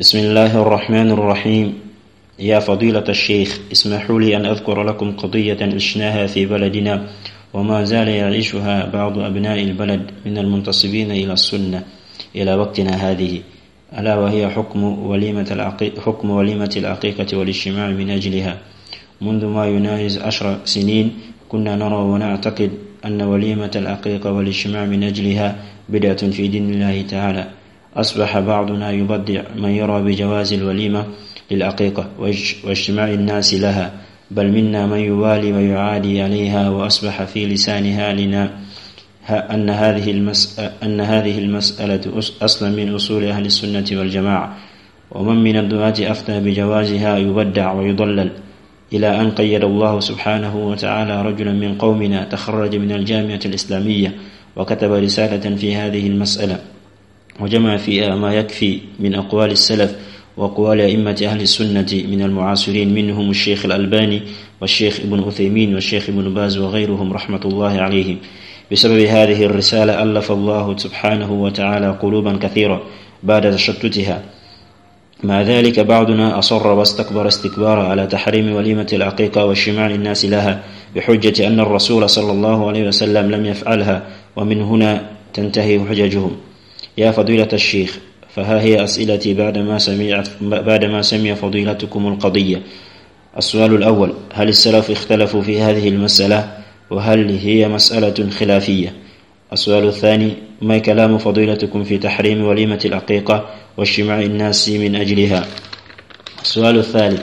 بسم الله الرحمن الرحيم. يا فضيلة الشيخ اسمحوا لي أن أذكر لكم قضية عشناها في بلدنا وما زال يعيشها بعض أبناء البلد من المنتصبين إلى السنة إلى وقتنا هذه. ألا وهي حكم وليمة العقيقة, حكم وليمة العقيقة والاجتماع من أجلها. منذ ما يناهز عشر سنين كنا نرى ونعتقد أن وليمة العقيقة والاجتماع من أجلها بدعة في دين الله تعالى. أصبح بعضنا يبدع من يرى بجواز الوليمة للعقيقة واجتماع الناس لها بل منا من يوالي ويعادي عليها وأصبح في لسان هالنا أن هذه المسألة, أن هذه المسألة أصلا من أصول أهل السنة والجماعة. ومن من الدعاة أفتى بجوازها يبدع ويضلل. إلى أن قيد الله سبحانه وتعالى رجلا من قومنا تخرج من الجامعة الإسلامية وكتب رسالة في هذه المسألة. وجمع فيها ما يكفي من أقوال السلف وأقوال أئمة أهل السنة من المعاصرين منهم الشيخ الألباني والشيخ ابن عثيمين والشيخ ابن باز وغيرهم رحمة الله عليهم. بسبب هذه الرسالة ألف الله سبحانه وتعالى قلوبا كثيرة بعد تشتتها. مع ذلك بعضنا أصر واستكبر استكبارا على تحريم وليمة العقيقة واجتماع الناس لها بحجة أن الرسول صلى الله عليه وسلم لم يفعلها ومن هنا تنتهي حججهم. يا فضيلة الشيخ فها هي أسئلتي بعدما سمعت بعدما سمع فضيلتكم القضية. السؤال الأول هل السلف اختلفوا في هذه المسألة؟ وهل هي مسألة خلافية؟ السؤال الثاني ما كلام فضيلتكم في تحريم وليمة العقيقة واجتماع الناس من أجلها؟ السؤال الثالث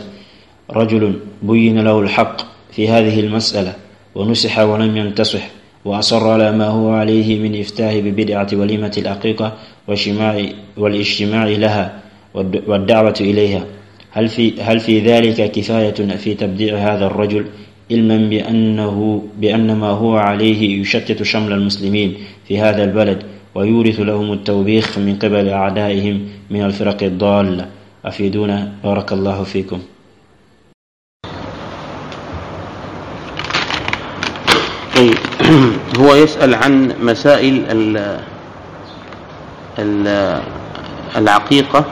رجل بين له الحق في هذه المسألة ونسح ولم ينتصح وأصر على ما هو عليه من إفتاه ببدعة وليمة العقيقة والاجتماع لها والدعوة إليها. هل في, هل في ذلك كفاية في تبديع هذا الرجل؟ علما بأنه بأن ما هو عليه يشتت شمل المسلمين في هذا البلد ويورث لهم التوبيخ من قبل أعدائهم من الفرق الضالة. أفيدونا؟ بارك الله فيكم. طيب هو يسأل عن مسائل العقيقة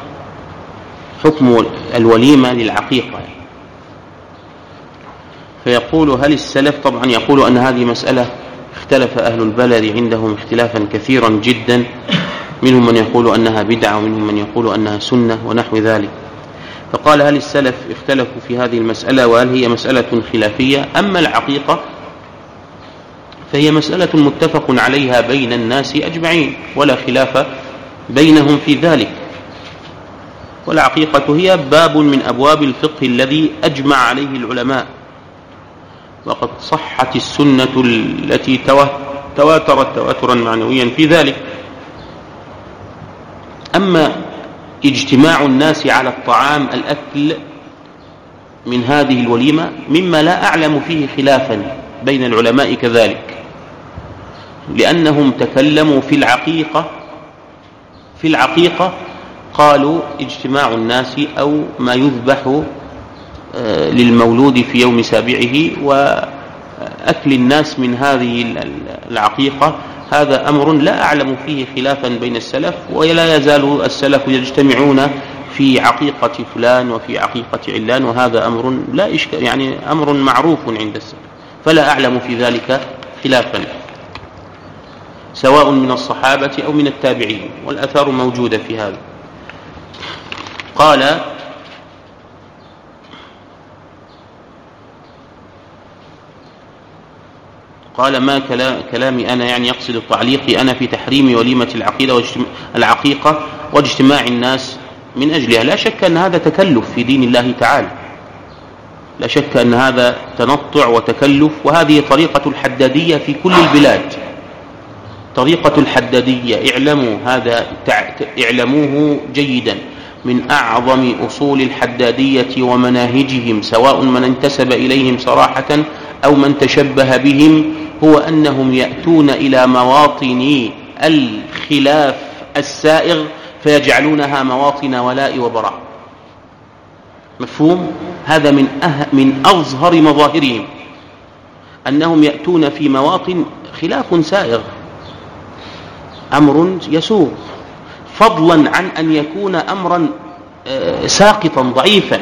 حكم الوليمة للعقيقة. فيقول هل السلف طبعا يقول أن هذه مسألة اختلف أهل البلد عندهم اختلافا كثيرا جدا. منهم من يقول أنها بدعة ومنهم من يقول أنها سنة ونحو ذلك. فقال هل السلف اختلفوا في هذه المسألة وهل هي مسألة خلافية أما العقيقة؟ فهي مسألة متفق عليها بين الناس أجمعين ولا خلاف بينهم في ذلك. والعقيقة هي باب من أبواب الفقه الذي أجمع عليه العلماء. وقد صحت السنة التي تواترت تواترا معنويا في ذلك. أما اجتماع الناس على الطعام الأكل من هذه الوليمة مما لا أعلم فيه خلافا بين العلماء كذلك. لأنهم تكلموا في العقيقة في العقيقة قالوا اجتماع الناس أو ما يذبح آه، للمولود في يوم سابعه وأكل الناس من هذه العقيقة. هذا أمر لا أعلم فيه خلافا بين السلف ولا يزال السلف يجتمعون في عقيقة فلان وفي عقيقة علان وهذا أمر لا إشكال يعني أمر معروف عند السلف فلا أعلم في ذلك خلافا. سواء من الصحابة أو من التابعين والأثار موجودة في هذا. قال قال ما كلامي أنا يعني يقصد تعليقي أنا في تحريم وليمة العقيدة العقيقة واجتماع الناس من أجلها. لا شك أن هذا تكلف في دين الله تعالى. لا شك أن هذا تنطع وتكلف وهذه طريقة الحدادية في كل البلاد. طريقة الحدادية اعلموا هذا اعلموه جيدا من أعظم أصول الحدادية ومناهجهم سواء من انتسب إليهم صراحة أو من تشبه بهم هو أنهم يأتون إلى مواطن الخلاف السائغ فيجعلونها مواطن ولاء وبراء. مفهوم؟ هذا من أه من أظهر مظاهرهم أنهم يأتون في مواطن خلاف سائغ. أمر يسوغ. فضلا عن أن يكون أمرا آه، ساقطا ضعيفا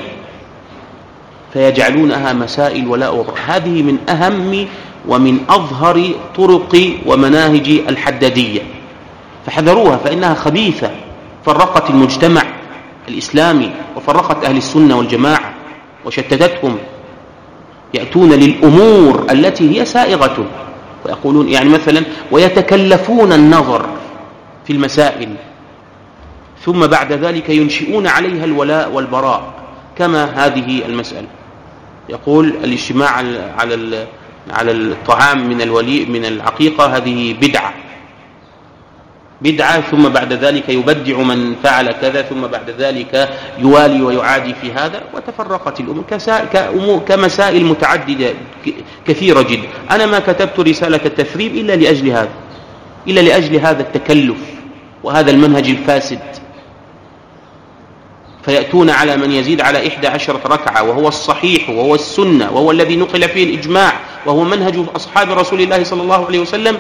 فيجعلونها مسائل ولاء وبراء هذه من أهم ومن أظهر طرق ومناهج الحدادية. فحذروها فإنها خبيثة. فرقت المجتمع الإسلامي وفرقت أهل السنة والجماعة وشتتتهم. يأتون للأمور التي هي سائغة. ويقولون يعني مثلا ويتكلفون النظر في المسائل ثم بعد ذلك ينشئون عليها الولاء والبراء كما هذه المسألة. يقول الاجتماع على على الطعام من الولي من العقيقة هذه بدعة. بدعة ثم بعد ذلك يبدع من فعل كذا ثم بعد ذلك يوالي ويعادي في هذا. وتفرقت الأمور كمسائل متعددة كثيرة جدا. أنا ما كتبت رسالة التثريب إلا لأجل هذا إلا لأجل هذا التكلف وهذا المنهج الفاسد. فيأتون على من يزيد على إحدى عشرة ركعة وهو الصحيح وهو السنة وهو الذي نقل فيه الإجماع وهو منهج أصحاب رسول الله صلى الله عليه وسلم.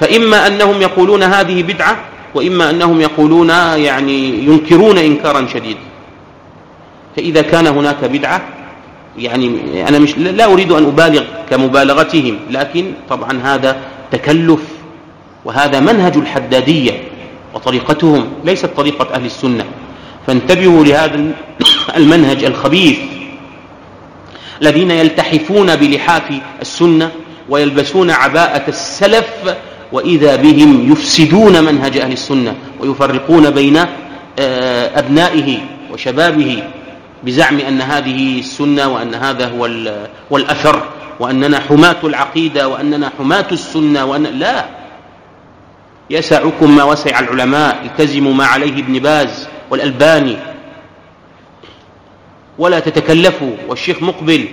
فإما أنهم يقولون هذه بدعة وإما أنهم يقولون يعني ينكرون إنكارا شديدا فإذا كان هناك بدعة يعني أنا مش لا أريد أن أبالغ كمبالغتهم لكن طبعا هذا تكلف وهذا منهج الحدادية وطريقتهم ليست طريقة أهل السنة. فانتبهوا لهذا المنهج الخبيث الذين يلتحفون بلحاف السنة ويلبسون عباءة السلف وإذا بهم يفسدون منهج أهل السنة ويفرقون بين آه، أبنائه وشبابه بزعم أن هذه السنة وأن هذا هو والأثر وأننا حماة العقيدة وأننا حماة السنة وأن لا. يسعكم ما وسع العلماء التزموا ما عليه ابن باز والألباني. ولا تتكلفوا والشيخ مقبل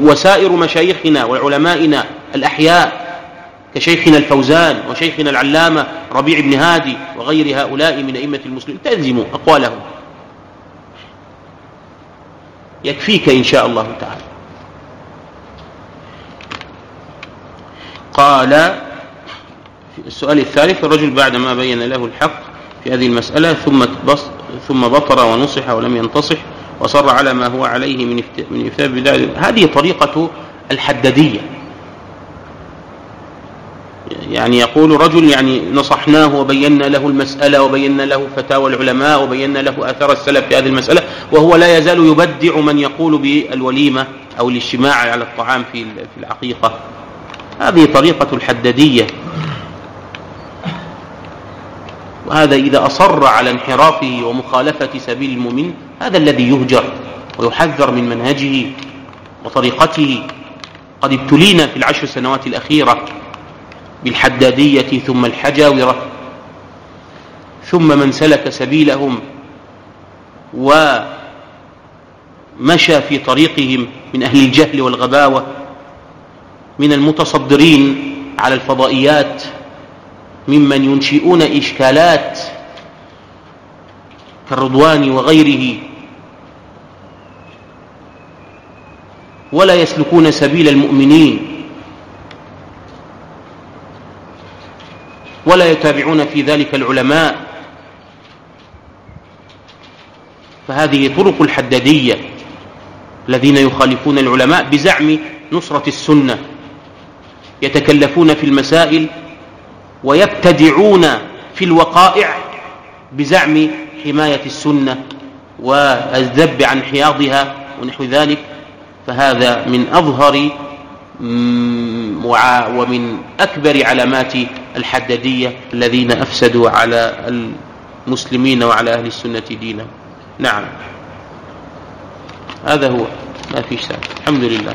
وسائر مشايخنا وعلمائنا الأحياء كشيخنا الفوزان وشيخنا العلامة ربيع بن هادي وغير هؤلاء من أئمة المسلمين. تلزموا أقوالهم. يكفيك إن شاء الله تعالى. قال السؤال الثالث الرجل بعدما بين له الحق في هذه المسألة ثم ثم بطر ونصح ولم ينتصح وصر على ما هو عليه من من إفتاء هذه طريقة الحددية يعني يقول رجل يعني نصحناه وبينا له المسألة وبينا له فتاوى العلماء وبينا له آثار السلف في هذه المسألة وهو لا يزال يبدع من يقول بالوليمة أو الاجتماع على الطعام في العقيقة هذه طريقة الحددية وهذا إذا أصر على انحرافه ومخالفة سبيل المؤمن هذا الذي يهجر ويحذر من منهجه وطريقته. قد ابتلينا في العشر سنوات الأخيرة بالحدادية ثم الحجاورة ثم من سلك سبيلهم ومشى في طريقهم من أهل الجهل والغباوة من المتصدرين على الفضائيات ممن ينشئون إشكالات كالرضوان وغيره ولا يسلكون سبيل المؤمنين. ولا يتابعون في ذلك العلماء. فهذه طرق الحدادية الذين يخالفون العلماء بزعم نصرة السنة يتكلفون في المسائل ويبتدعون في الوقائع بزعم حماية السنة والذب عن حياضها ونحو ذلك. فهذا من أظهر ومن أكبر علامات الحددية الذين أفسدوا على المسلمين وعلى أهل السنة دينا. نعم. هذا هو ما فيش الحمد لله.